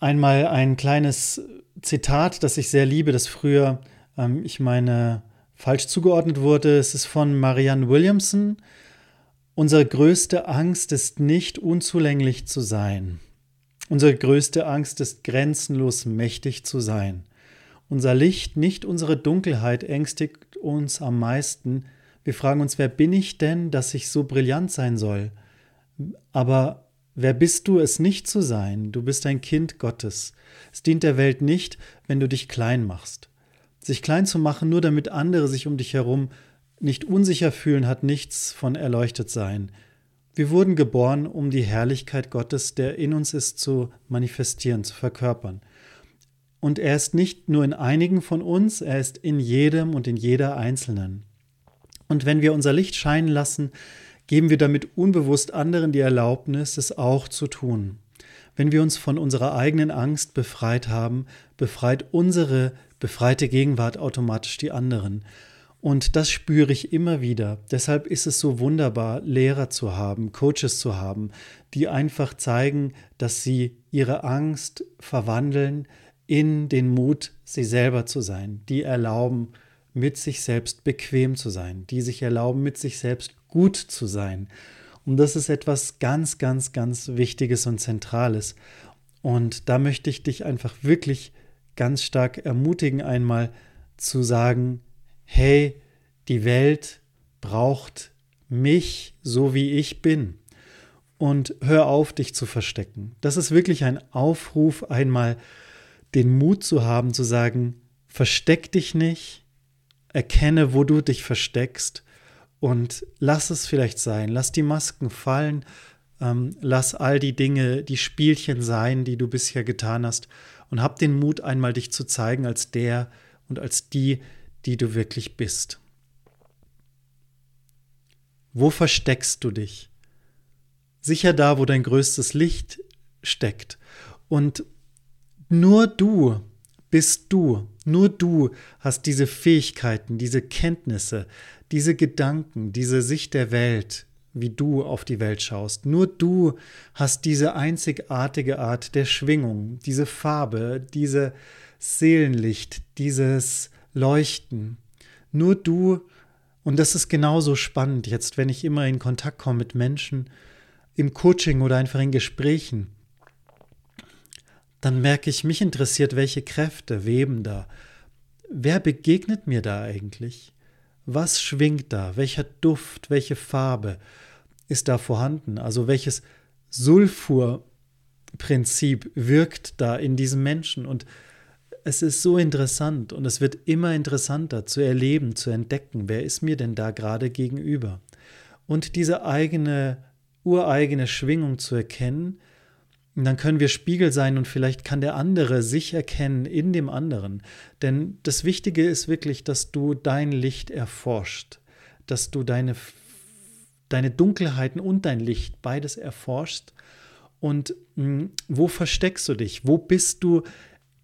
einmal ein kleines Zitat, das ich sehr liebe, das früher, ähm, ich meine, falsch zugeordnet wurde. Es ist von Marianne Williamson. Unsere größte Angst ist nicht unzulänglich zu sein. Unsere größte Angst ist grenzenlos mächtig zu sein. Unser Licht, nicht unsere Dunkelheit ängstigt uns am meisten. Wir fragen uns, wer bin ich denn, dass ich so brillant sein soll? Aber Wer bist du, es nicht zu sein? Du bist ein Kind Gottes. Es dient der Welt nicht, wenn du dich klein machst. Sich klein zu machen, nur damit andere sich um dich herum nicht unsicher fühlen, hat nichts von erleuchtet sein. Wir wurden geboren, um die Herrlichkeit Gottes, der in uns ist, zu manifestieren, zu verkörpern. Und er ist nicht nur in einigen von uns, er ist in jedem und in jeder Einzelnen. Und wenn wir unser Licht scheinen lassen, geben wir damit unbewusst anderen die Erlaubnis, es auch zu tun. Wenn wir uns von unserer eigenen Angst befreit haben, befreit unsere befreite Gegenwart automatisch die anderen. Und das spüre ich immer wieder. Deshalb ist es so wunderbar, Lehrer zu haben, Coaches zu haben, die einfach zeigen, dass sie ihre Angst verwandeln in den Mut, sie selber zu sein, die erlauben, mit sich selbst bequem zu sein, die sich erlauben, mit sich selbst gut zu sein. Und das ist etwas ganz, ganz, ganz Wichtiges und Zentrales. Und da möchte ich dich einfach wirklich ganz stark ermutigen, einmal zu sagen, hey, die Welt braucht mich so wie ich bin. Und hör auf, dich zu verstecken. Das ist wirklich ein Aufruf, einmal den Mut zu haben, zu sagen, versteck dich nicht, erkenne, wo du dich versteckst und lass es vielleicht sein, lass die Masken fallen, ähm, lass all die Dinge, die Spielchen sein, die du bisher getan hast und hab den Mut, einmal dich zu zeigen als der und als die, die du wirklich bist. Wo versteckst du dich? Sicher da, wo dein größtes Licht steckt. Und nur du bist du. Nur du hast diese Fähigkeiten, diese Kenntnisse, diese Gedanken, diese Sicht der Welt, wie du auf die Welt schaust. Nur du hast diese einzigartige Art der Schwingung, diese Farbe, diese Seelenlicht, dieses Leuchten. Nur du, und das ist genauso spannend jetzt, wenn ich immer in Kontakt komme mit Menschen, im Coaching oder einfach in Gesprächen, dann merke ich, mich interessiert, welche Kräfte weben da. Wer begegnet mir da eigentlich? Was schwingt da? Welcher Duft, welche Farbe ist da vorhanden? Also welches Sulfurprinzip wirkt da in diesem Menschen? Und es ist so interessant und es wird immer interessanter zu erleben, zu entdecken, wer ist mir denn da gerade gegenüber? Und diese eigene, ureigene Schwingung zu erkennen, und dann können wir Spiegel sein und vielleicht kann der andere sich erkennen in dem anderen. Denn das Wichtige ist wirklich, dass du dein Licht erforscht, dass du deine, deine Dunkelheiten und dein Licht beides erforschst. Und mh, hm, wo versteckst du dich? Wo bist du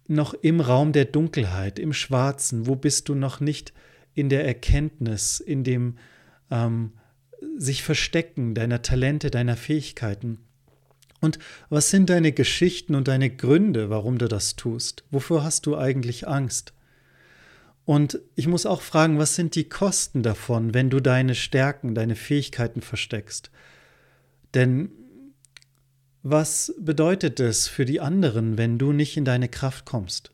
noch im Raum der Dunkelheit, im Schwarzen? Wo bist du noch nicht in der Erkenntnis, in dem ähm, sich verstecken deiner Talente, deiner Fähigkeiten? Und was sind deine Geschichten und deine Gründe, warum du das tust? Wofür hast du eigentlich Angst? Und ich muss auch fragen, was sind die Kosten davon, wenn du deine Stärken, deine Fähigkeiten versteckst? Denn was bedeutet es für die anderen, wenn du nicht in deine Kraft kommst?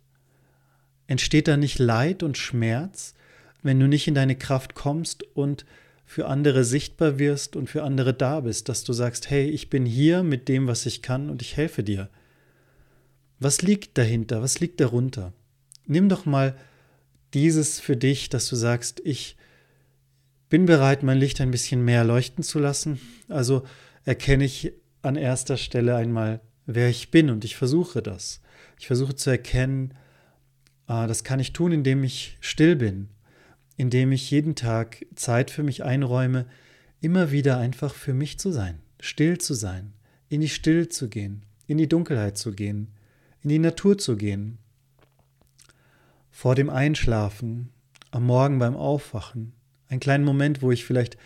Entsteht da nicht Leid und Schmerz, wenn du nicht in deine Kraft kommst und für andere sichtbar wirst und für andere da bist, dass du sagst, hey, ich bin hier mit dem, was ich kann und ich helfe dir. Was liegt dahinter? Was liegt darunter? Nimm doch mal dieses für dich, dass du sagst, ich bin bereit, mein Licht ein bisschen mehr leuchten zu lassen. Also erkenne ich an erster Stelle einmal, wer ich bin und ich versuche das. Ich versuche zu erkennen, äh, das kann ich tun, indem ich still bin, indem ich jeden Tag Zeit für mich einräume, immer wieder einfach für mich zu sein, still zu sein, in die Stille zu gehen, in die Dunkelheit zu gehen, in die Natur zu gehen, vor dem Einschlafen, am Morgen beim Aufwachen, einen kleinen Moment, wo ich vielleicht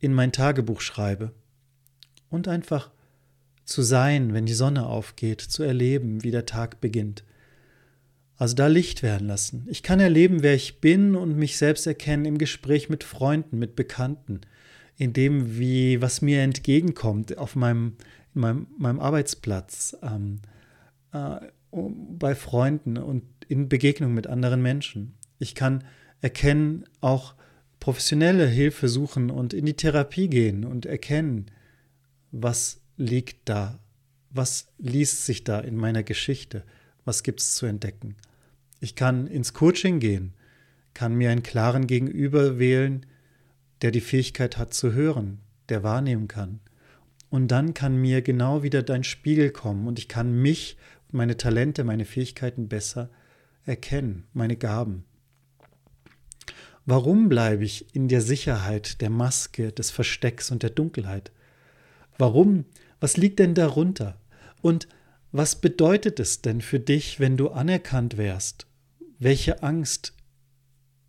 in mein Tagebuch schreibe und einfach zu sein, wenn die Sonne aufgeht, zu erleben, wie der Tag beginnt. Also da Licht werden lassen. Ich kann erleben, wer ich bin und mich selbst erkennen im Gespräch mit Freunden, mit Bekannten, in dem, wie, was mir entgegenkommt auf meinem, in meinem, meinem Arbeitsplatz, ähm, äh, bei Freunden und in Begegnung mit anderen Menschen. Ich kann erkennen, auch professionelle Hilfe suchen und in die Therapie gehen und erkennen, was liegt da, was liest sich da in meiner Geschichte, was gibt es zu entdecken. Ich kann ins Coaching gehen, kann mir einen klaren Gegenüber wählen, der die Fähigkeit hat zu hören, der wahrnehmen kann. Und dann kann mir genau wieder dein Spiegel kommen und ich kann mich, meine Talente, meine Fähigkeiten besser erkennen, meine Gaben. Warum bleibe ich in der Sicherheit der Maske, des Verstecks und der Dunkelheit? Warum? Was liegt denn darunter? Und was bedeutet es denn für dich, wenn du anerkannt wärst? Welche Angst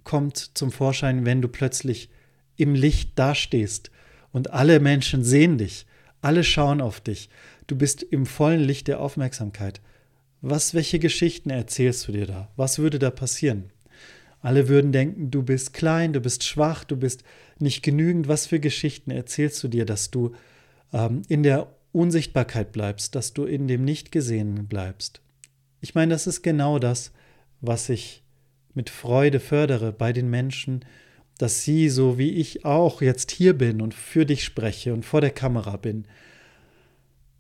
kommt zum Vorschein, wenn du plötzlich im Licht dastehst und alle Menschen sehen dich, alle schauen auf dich, du bist im vollen Licht der Aufmerksamkeit. Was, welche Geschichten erzählst du dir da? Was würde da passieren? Alle würden denken, du bist klein, du bist schwach, du bist nicht genügend. Was für Geschichten erzählst du dir, dass du ähm, in der Unsichtbarkeit bleibst, dass du in dem Nichtgesehenen bleibst? Ich meine, das ist genau das, was ich mit Freude fördere bei den Menschen, dass sie, so wie ich auch jetzt hier bin und für dich spreche und vor der Kamera bin,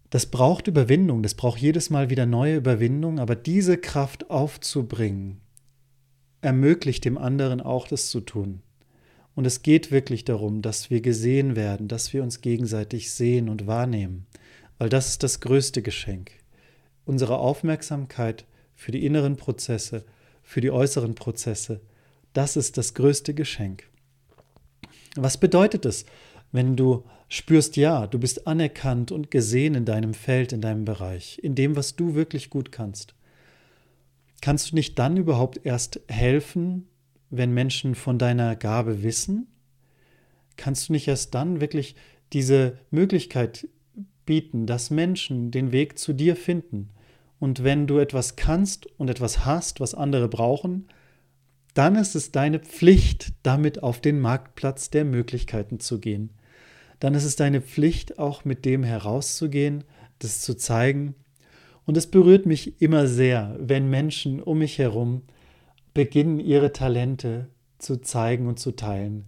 das braucht Überwindung, das braucht jedes Mal wieder neue Überwindung, aber diese Kraft aufzubringen, ermöglicht dem anderen auch das zu tun. Und es geht wirklich darum, dass wir gesehen werden, dass wir uns gegenseitig sehen und wahrnehmen, weil das ist das größte Geschenk. Unsere Aufmerksamkeit für die inneren Prozesse, für die äußeren Prozesse, das ist das größte Geschenk. Was bedeutet es, wenn du spürst, ja, du bist anerkannt und gesehen in deinem Feld, in deinem Bereich, in dem, was du wirklich gut kannst? Kannst du nicht dann überhaupt erst helfen, wenn Menschen von deiner Gabe wissen? Kannst du nicht erst dann wirklich diese Möglichkeit bieten, dass Menschen den Weg zu dir finden? Und wenn du etwas kannst und etwas hast, was andere brauchen, dann ist es deine Pflicht, damit auf den Marktplatz der Möglichkeiten zu gehen. Dann ist es deine Pflicht, auch mit dem herauszugehen, das zu zeigen und es berührt mich immer sehr, wenn Menschen um mich herum beginnen, ihre Talente zu zeigen und zu teilen.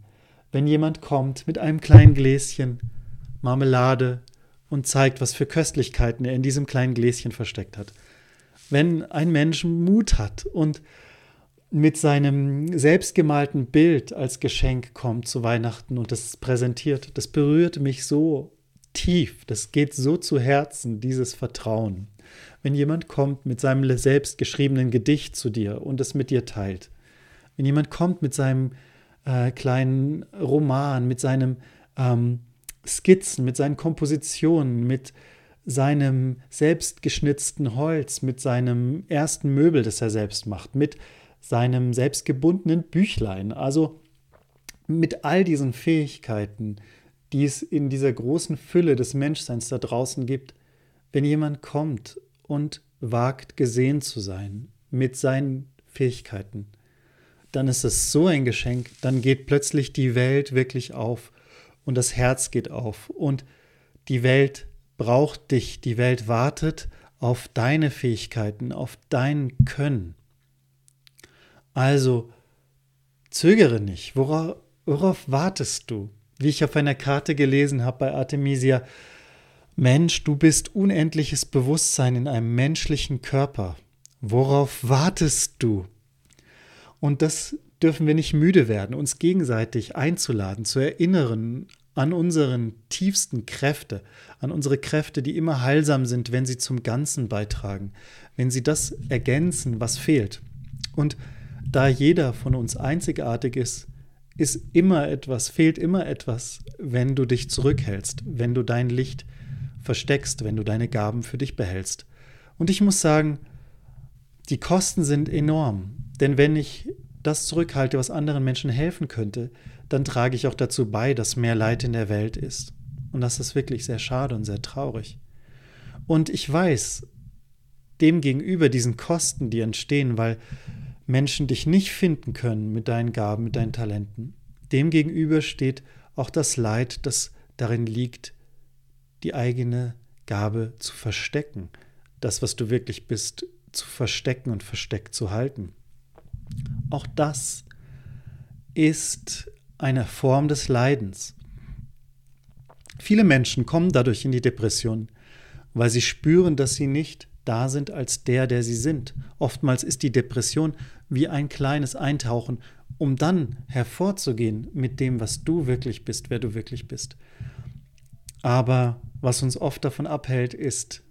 Wenn jemand kommt mit einem kleinen Gläschen Marmelade und zeigt, was für Köstlichkeiten er in diesem kleinen Gläschen versteckt hat. Wenn ein Mensch Mut hat und mit seinem selbstgemalten Bild als Geschenk kommt zu Weihnachten und das präsentiert, das berührt mich so tief, das geht so zu Herzen, dieses Vertrauen wenn jemand kommt mit seinem selbst geschriebenen Gedicht zu dir und es mit dir teilt. Wenn jemand kommt mit seinem äh, kleinen Roman, mit seinem ähm, Skizzen, mit seinen Kompositionen, mit seinem selbstgeschnitzten Holz, mit seinem ersten Möbel, das er selbst macht, mit seinem selbstgebundenen Büchlein, also mit all diesen Fähigkeiten, die es in dieser großen Fülle des Menschseins da draußen gibt, wenn jemand kommt und wagt gesehen zu sein mit seinen Fähigkeiten, dann ist es so ein Geschenk, dann geht plötzlich die Welt wirklich auf und das Herz geht auf und die Welt braucht dich, die Welt wartet auf deine Fähigkeiten, auf dein Können. Also zögere nicht, worauf, worauf wartest du? Wie ich auf einer Karte gelesen habe bei Artemisia, Mensch, du bist unendliches Bewusstsein in einem menschlichen Körper. Worauf wartest du? Und das dürfen wir nicht müde werden, uns gegenseitig einzuladen, zu erinnern an unseren tiefsten Kräfte, an unsere Kräfte, die immer heilsam sind, wenn sie zum Ganzen beitragen, wenn sie das ergänzen, was fehlt. Und da jeder von uns einzigartig ist, ist immer etwas, fehlt immer etwas, wenn du dich zurückhältst, wenn du dein Licht versteckst, wenn du deine Gaben für dich behältst. Und ich muss sagen, die Kosten sind enorm, denn wenn ich das zurückhalte, was anderen Menschen helfen könnte, dann trage ich auch dazu bei, dass mehr Leid in der Welt ist. Und das ist wirklich sehr schade und sehr traurig. Und ich weiß, dem gegenüber diesen Kosten, die entstehen, weil Menschen dich nicht finden können mit deinen Gaben, mit deinen Talenten, dem gegenüber steht auch das Leid, das darin liegt, die eigene Gabe zu verstecken, das, was du wirklich bist, zu verstecken und versteckt zu halten. Auch das ist eine Form des Leidens. Viele Menschen kommen dadurch in die Depression, weil sie spüren, dass sie nicht da sind als der, der sie sind. Oftmals ist die Depression wie ein kleines Eintauchen, um dann hervorzugehen mit dem, was du wirklich bist, wer du wirklich bist. Aber was uns oft davon abhält, ist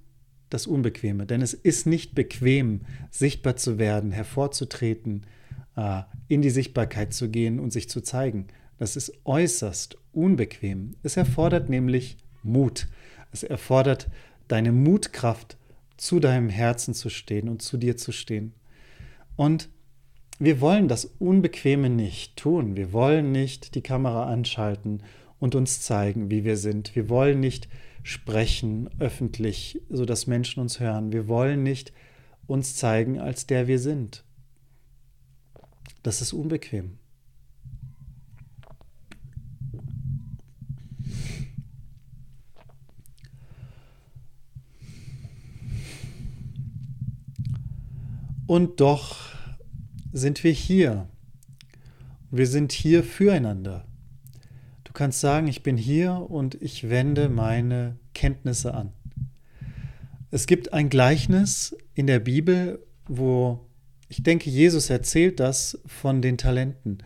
das Unbequeme. Denn es ist nicht bequem, sichtbar zu werden, hervorzutreten, äh, in die Sichtbarkeit zu gehen und sich zu zeigen. Das ist äußerst unbequem. Es erfordert nämlich Mut. Es erfordert deine Mutkraft, zu deinem Herzen zu stehen und zu dir zu stehen. Und wir wollen das Unbequeme nicht tun. Wir wollen nicht die Kamera anschalten und uns zeigen, wie wir sind. Wir wollen nicht sprechen öffentlich, sodass Menschen uns hören. Wir wollen nicht uns zeigen, als der wir sind. Das ist unbequem. Und doch sind wir hier. Wir sind hier füreinander. Du kannst sagen, ich bin hier und ich wende meine Kenntnisse an. Es gibt ein Gleichnis in der Bibel, wo ich denke, Jesus erzählt das von den Talenten.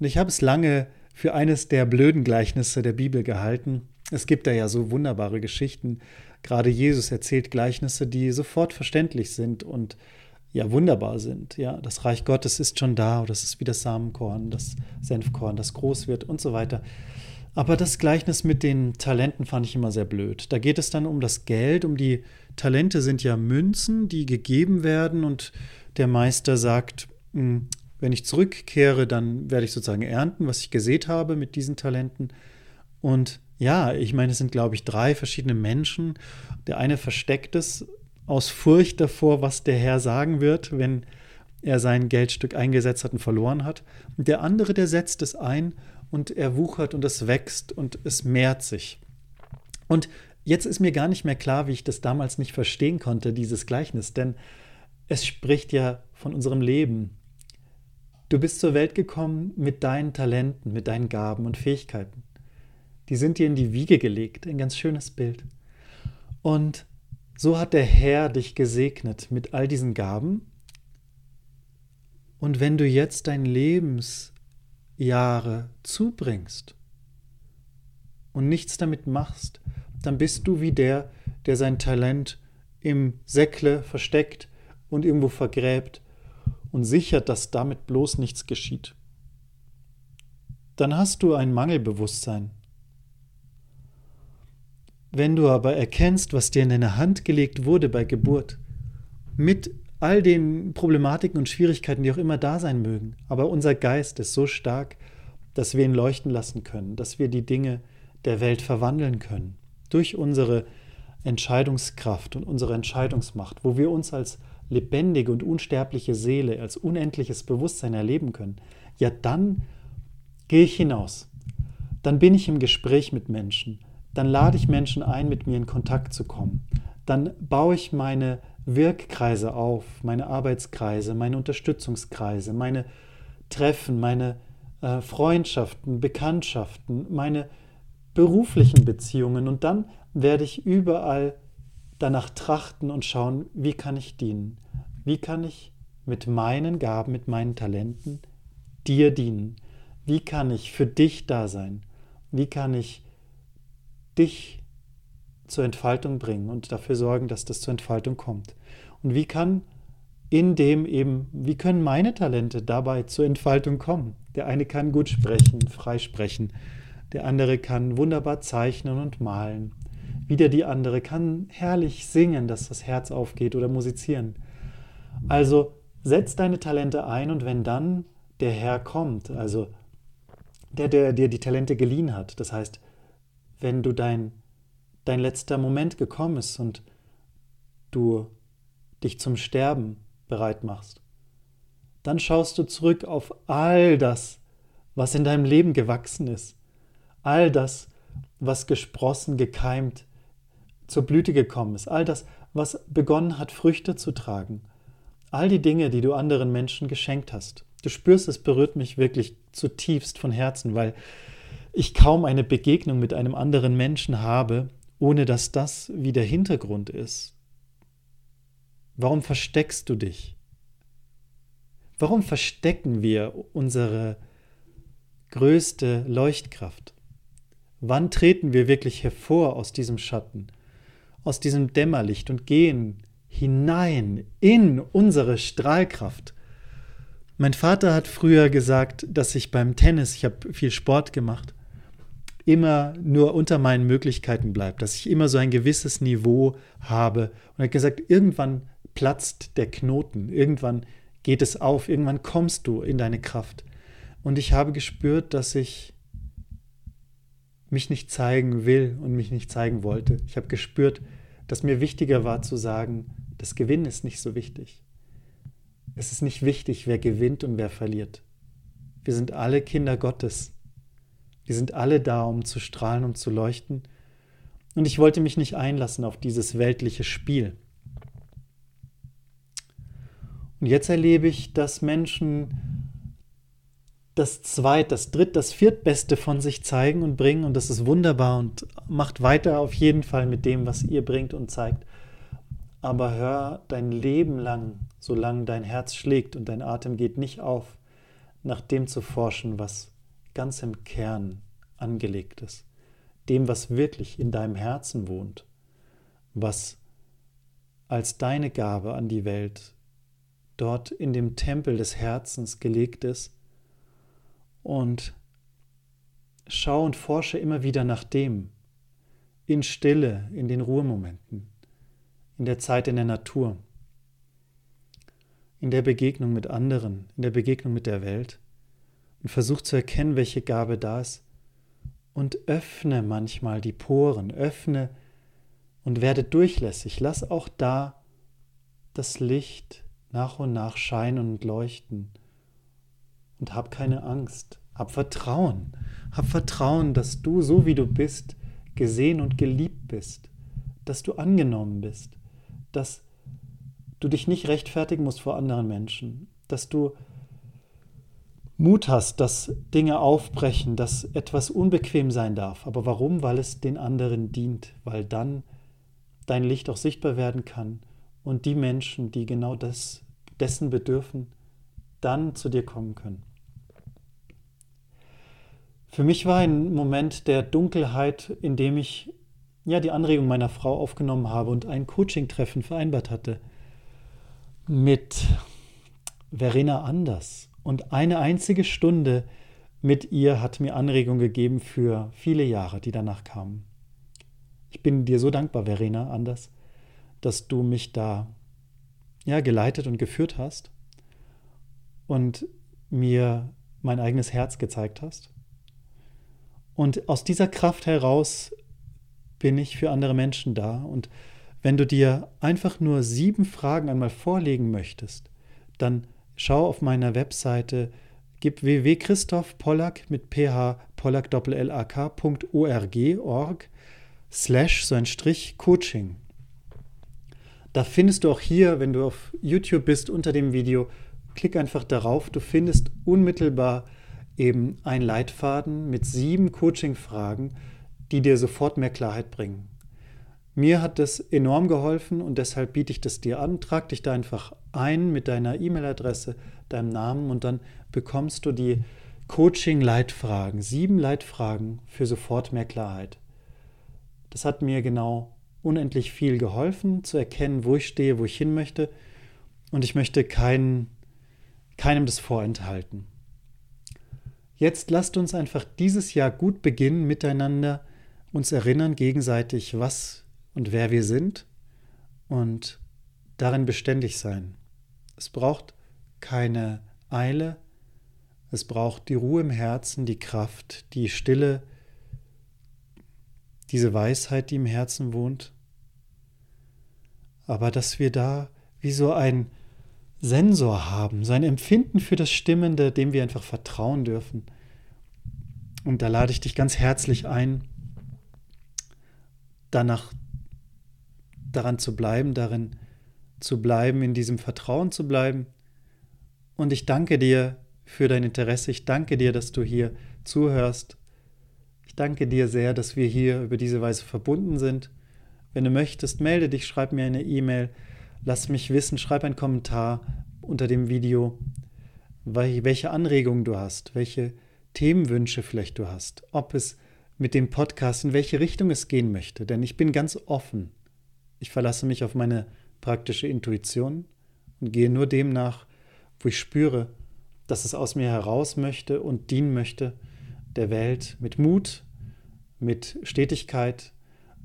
Und ich habe es lange für eines der blöden Gleichnisse der Bibel gehalten. Es gibt da ja so wunderbare Geschichten. Gerade Jesus erzählt Gleichnisse, die sofort verständlich sind und ja wunderbar sind. Ja, das Reich Gottes ist schon da, das ist wie das Samenkorn, das Senfkorn, das groß wird und so weiter. Aber das Gleichnis mit den Talenten fand ich immer sehr blöd. Da geht es dann um das Geld, um die Talente sind ja Münzen, die gegeben werden und der Meister sagt, hm, wenn ich zurückkehre, dann werde ich sozusagen ernten, was ich gesät habe mit diesen Talenten. Und ja, ich meine, es sind, glaube ich, drei verschiedene Menschen. Der eine versteckt es aus Furcht davor, was der Herr sagen wird, wenn er sein Geldstück eingesetzt hat und verloren hat. Und der andere, der setzt es ein und er wuchert und es wächst und es mehrt sich. Und jetzt ist mir gar nicht mehr klar, wie ich das damals nicht verstehen konnte, dieses Gleichnis, denn es spricht ja von unserem Leben. Du bist zur Welt gekommen mit deinen Talenten, mit deinen Gaben und Fähigkeiten. Die sind dir in die Wiege gelegt, ein ganz schönes Bild. Und so hat der Herr dich gesegnet mit all diesen Gaben. Und wenn du jetzt dein Lebensjahre zubringst und nichts damit machst, dann bist du wie der, der sein Talent im Säckle versteckt und irgendwo vergräbt und sichert, dass damit bloß nichts geschieht. Dann hast du ein Mangelbewusstsein wenn du aber erkennst, was dir in deine Hand gelegt wurde bei Geburt, mit all den Problematiken und Schwierigkeiten, die auch immer da sein mögen, aber unser Geist ist so stark, dass wir ihn leuchten lassen können, dass wir die Dinge der Welt verwandeln können, durch unsere Entscheidungskraft und unsere Entscheidungsmacht, wo wir uns als lebendige und unsterbliche Seele, als unendliches Bewusstsein erleben können, ja dann gehe ich hinaus. Dann bin ich im Gespräch mit Menschen, dann lade ich Menschen ein, mit mir in Kontakt zu kommen. Dann baue ich meine Wirkkreise auf, meine Arbeitskreise, meine Unterstützungskreise, meine Treffen, meine äh, Freundschaften, Bekanntschaften, meine beruflichen Beziehungen. Und dann werde ich überall danach trachten und schauen, wie kann ich dienen? Wie kann ich mit meinen Gaben, mit meinen Talenten dir dienen? Wie kann ich für dich da sein? Wie kann ich dich zur Entfaltung bringen und dafür sorgen, dass das zur Entfaltung kommt. Und wie kann in dem eben, wie können meine Talente dabei zur Entfaltung kommen? Der eine kann gut sprechen, frei sprechen. Der andere kann wunderbar zeichnen und malen. Wieder die andere kann herrlich singen, dass das Herz aufgeht oder musizieren. Also setz deine Talente ein und wenn dann der Herr kommt, also der, der dir die Talente geliehen hat, das heißt, wenn du dein, dein letzter Moment gekommen ist und du dich zum Sterben bereit machst, dann schaust du zurück auf all das, was in deinem Leben gewachsen ist, all das, was gesprossen, gekeimt, zur Blüte gekommen ist, all das, was begonnen hat, Früchte zu tragen, all die Dinge, die du anderen Menschen geschenkt hast. Du spürst, es berührt mich wirklich zutiefst von Herzen, weil ich kaum eine Begegnung mit einem anderen Menschen habe, ohne dass das wie der Hintergrund ist. Warum versteckst du dich? Warum verstecken wir unsere größte Leuchtkraft? Wann treten wir wirklich hervor aus diesem Schatten, aus diesem Dämmerlicht und gehen hinein in unsere Strahlkraft? Mein Vater hat früher gesagt, dass ich beim Tennis, ich habe viel Sport gemacht, immer nur unter meinen Möglichkeiten bleibe, dass ich immer so ein gewisses Niveau habe. Und er hat gesagt, irgendwann platzt der Knoten, irgendwann geht es auf, irgendwann kommst du in deine Kraft. Und ich habe gespürt, dass ich mich nicht zeigen will und mich nicht zeigen wollte. Ich habe gespürt, dass mir wichtiger war zu sagen, das Gewinnen ist nicht so wichtig. Es ist nicht wichtig, wer gewinnt und wer verliert. Wir sind alle Kinder Gottes. Wir sind alle da, um zu strahlen, um zu leuchten. Und ich wollte mich nicht einlassen auf dieses weltliche Spiel. Und jetzt erlebe ich, dass Menschen das Zweit, das Dritt, das Viertbeste von sich zeigen und bringen. Und das ist wunderbar und macht weiter auf jeden Fall mit dem, was ihr bringt und zeigt. Aber hör dein Leben lang, solange dein Herz schlägt und dein Atem geht nicht auf, nach dem zu forschen, was ganz im Kern angelegt ist. Dem, was wirklich in deinem Herzen wohnt. Was als deine Gabe an die Welt dort in dem Tempel des Herzens gelegt ist. Und schau und forsche immer wieder nach dem, in Stille, in den Ruhemomenten, in der Zeit in der Natur, in der Begegnung mit anderen, in der Begegnung mit der Welt und versuch zu erkennen, welche Gabe da ist. Und öffne manchmal die Poren, öffne und werde durchlässig. Lass auch da das Licht nach und nach scheinen und leuchten. Und hab keine Angst, hab Vertrauen, hab Vertrauen, dass du, so wie du bist, gesehen und geliebt bist, dass du angenommen bist, dass du dich nicht rechtfertigen musst vor anderen Menschen, dass du Mut hast, dass Dinge aufbrechen, dass etwas unbequem sein darf. Aber warum? Weil es den anderen dient, weil dann dein Licht auch sichtbar werden kann und die Menschen, die genau das, dessen bedürfen, dann zu dir kommen können. Für mich war ein Moment der Dunkelheit, in dem ich ja die Anregung meiner Frau aufgenommen habe und ein Coaching-Treffen vereinbart hatte mit Verena Anders. Und eine einzige Stunde mit ihr hat mir Anregung gegeben für viele Jahre, die danach kamen. Ich bin dir so dankbar, Verena Anders, dass du mich da ja, geleitet und geführt hast und mir mein eigenes Herz gezeigt hast. Und aus dieser Kraft heraus bin ich für andere Menschen da. Und wenn du dir einfach nur sieben Fragen einmal vorlegen möchtest, dann schau auf meiner Webseite, gib www.christophpollack mit ph pollack.org slash so ein Strich Coaching. Da findest du auch hier, wenn du auf YouTube bist, unter dem Video, klick einfach darauf. Du findest unmittelbar eben einen Leitfaden mit sieben Coaching-Fragen, die dir sofort mehr Klarheit bringen. Mir hat das enorm geholfen und deshalb biete ich das dir an. Trag dich da einfach ein mit deiner E-Mail-Adresse, deinem Namen und dann bekommst du die Coaching-Leitfragen, sieben Leitfragen für sofort mehr Klarheit. Das hat mir genau unendlich viel geholfen, zu erkennen, wo ich stehe, wo ich hin möchte. Und ich möchte kein, keinem das vorenthalten. Jetzt lasst uns einfach dieses Jahr gut beginnen, miteinander uns erinnern gegenseitig, was und wer wir sind und darin beständig sein. Es braucht keine Eile, es braucht die Ruhe im Herzen, die Kraft, die Stille, diese Weisheit, die im Herzen wohnt. Aber dass wir da wie so ein Sensor haben, so Empfinden für das Stimmende, dem wir einfach vertrauen dürfen. Und da lade ich dich ganz herzlich ein, danach daran zu bleiben, darin zu bleiben, in diesem Vertrauen zu bleiben. Und ich danke dir für dein Interesse. Ich danke dir, dass du hier zuhörst. Ich danke dir sehr, dass wir hier über diese Weise verbunden sind. Wenn du möchtest, melde dich, schreib mir eine E-Mail, lass mich wissen, schreib einen Kommentar unter dem Video, welche Anregungen du hast, welche Themenwünsche vielleicht du hast, ob es mit dem Podcast, in welche Richtung es gehen möchte. Denn ich bin ganz offen. Ich verlasse mich auf meine praktische Intuition und gehe nur dem nach, wo ich spüre, dass es aus mir heraus möchte und dienen möchte der Welt mit Mut, mit Stetigkeit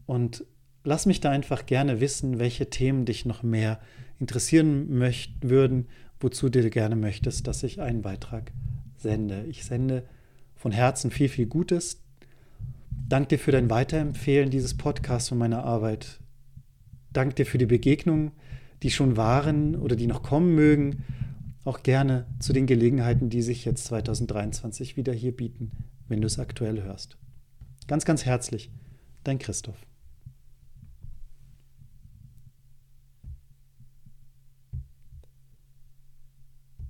und lass mich da einfach gerne wissen, welche Themen dich noch mehr interessieren möchten würden, wozu du gerne möchtest, dass ich einen Beitrag sende. Ich sende von Herzen viel, viel Gutes. Dank dir für dein Weiterempfehlen dieses Podcasts und meiner Arbeit. Dank dir für die Begegnungen, die schon waren oder die noch kommen mögen. Auch gerne zu den Gelegenheiten, die sich jetzt 2023 wieder hier bieten, wenn du es aktuell hörst. Ganz, ganz herzlich, dein Christoph.